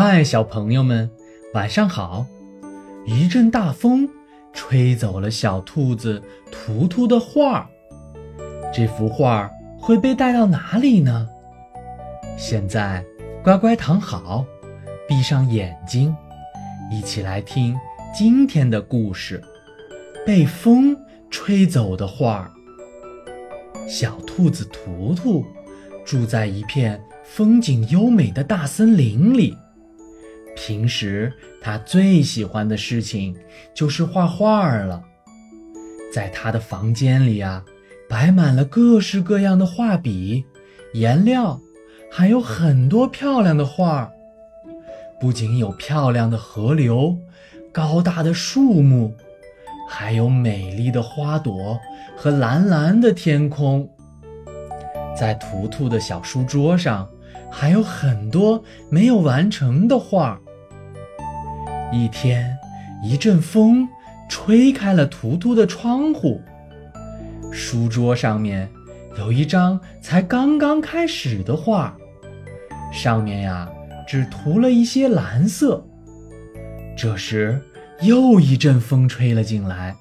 嗨，小朋友们，晚上好！一阵大风吹走了小兔子图图的画，这幅画会被带到哪里呢？现在，乖乖躺好，闭上眼睛，一起来听今天的故事：被风吹走的画。小兔子图图住在一片风景优美的大森林里。平时他最喜欢的事情就是画画了。在他的房间里啊，摆满了各式各样的画笔、颜料，还有很多漂亮的画。不仅有漂亮的河流、高大的树木，还有美丽的花朵和蓝蓝的天空。在图图的小书桌上，还有很多没有完成的画。一天，一阵风吹开了图图的窗户。书桌上面有一张才刚刚开始的画，上面呀只涂了一些蓝色。这时，又一阵风吹了进来，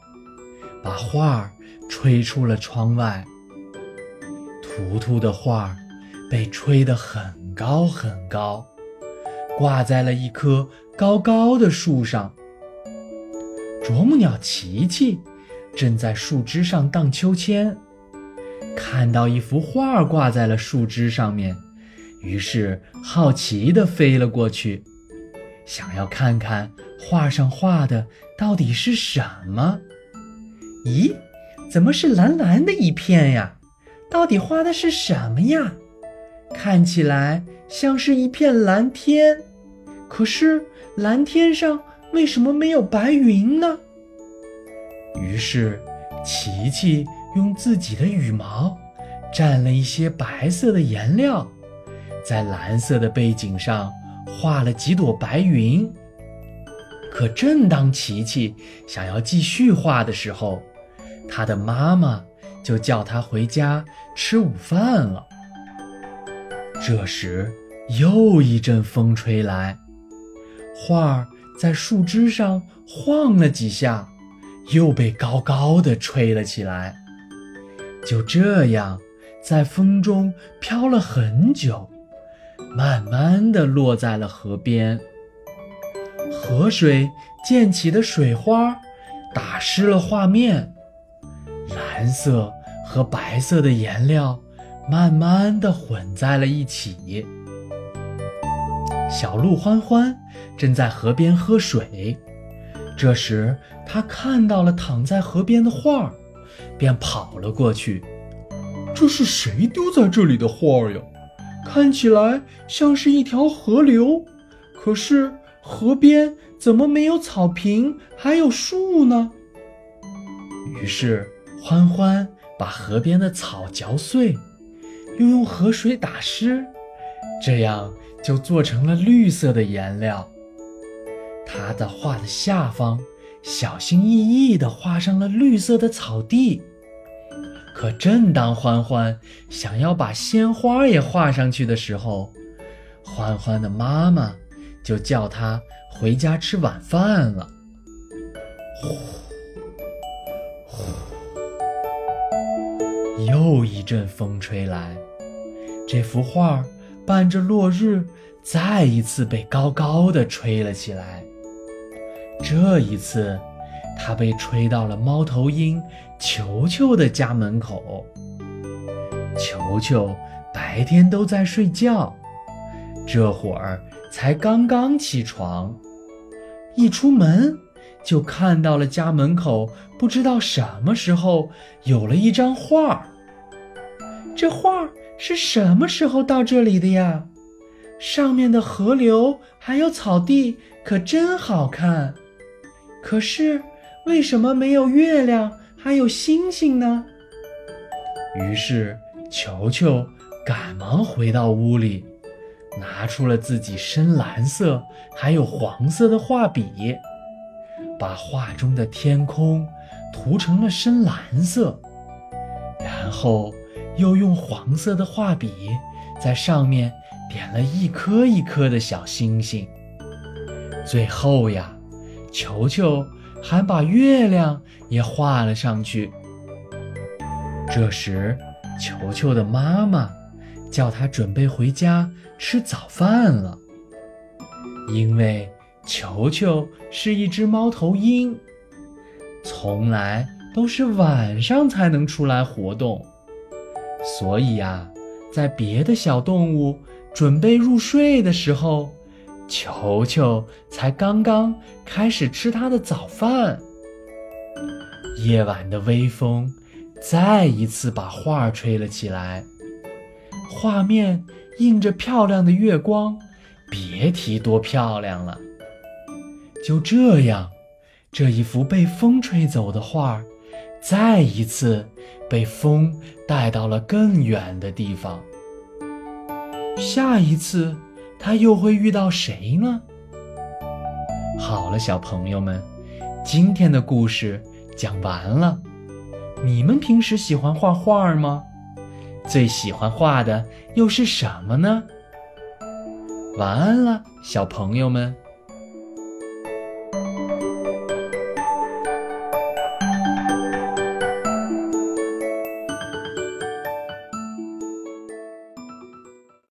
把画吹出了窗外。图图的画被吹得很高很高，挂在了一棵。高高的树上，啄木鸟琪琪正在树枝上荡秋千，看到一幅画挂在了树枝上面，于是好奇地飞了过去，想要看看画上画的到底是什么。咦，怎么是蓝蓝的一片呀？到底画的是什么呀？看起来像是一片蓝天，可是。蓝天上为什么没有白云呢？于是，琪琪用自己的羽毛蘸了一些白色的颜料，在蓝色的背景上画了几朵白云。可正当琪琪想要继续画的时候，他的妈妈就叫他回家吃午饭了。这时，又一阵风吹来。画儿在树枝上晃了几下，又被高高的吹了起来。就这样，在风中飘了很久，慢慢的落在了河边。河水溅起的水花，打湿了画面。蓝色和白色的颜料，慢慢的混在了一起。小鹿欢欢正在河边喝水，这时他看到了躺在河边的画儿，便跑了过去。这是谁丢在这里的画儿呀？看起来像是一条河流，可是河边怎么没有草坪，还有树呢？于是欢欢把河边的草嚼碎，又用河水打湿，这样。就做成了绿色的颜料。他的画的下方，小心翼翼地画上了绿色的草地。可正当欢欢想要把鲜花也画上去的时候，欢欢的妈妈就叫他回家吃晚饭了。呼，呼，又一阵风吹来，这幅画。伴着落日，再一次被高高的吹了起来。这一次，它被吹到了猫头鹰球球的家门口。球球白天都在睡觉，这会儿才刚刚起床，一出门就看到了家门口，不知道什么时候有了一张画。这画。是什么时候到这里的呀？上面的河流还有草地可真好看。可是为什么没有月亮还有星星呢？于是球球赶忙回到屋里，拿出了自己深蓝色还有黄色的画笔，把画中的天空涂成了深蓝色，然后。又用黄色的画笔在上面点了一颗一颗的小星星。最后呀，球球还把月亮也画了上去。这时，球球的妈妈叫他准备回家吃早饭了，因为球球是一只猫头鹰，从来都是晚上才能出来活动，所以呀，在别的小动物准备入睡的时候，球球才刚刚开始吃它的早饭。夜晚的微风。再一次把画吹了起来，画面映着漂亮的月光，别提多漂亮了。就这样，这一幅被风吹走的画儿，再一次被风带到了更远的地方。下一次，他又会遇到谁呢？好了，小朋友们，今天的故事讲完了。你们平时喜欢画画吗？最喜欢画的又是什么呢？晚安了，小朋友们。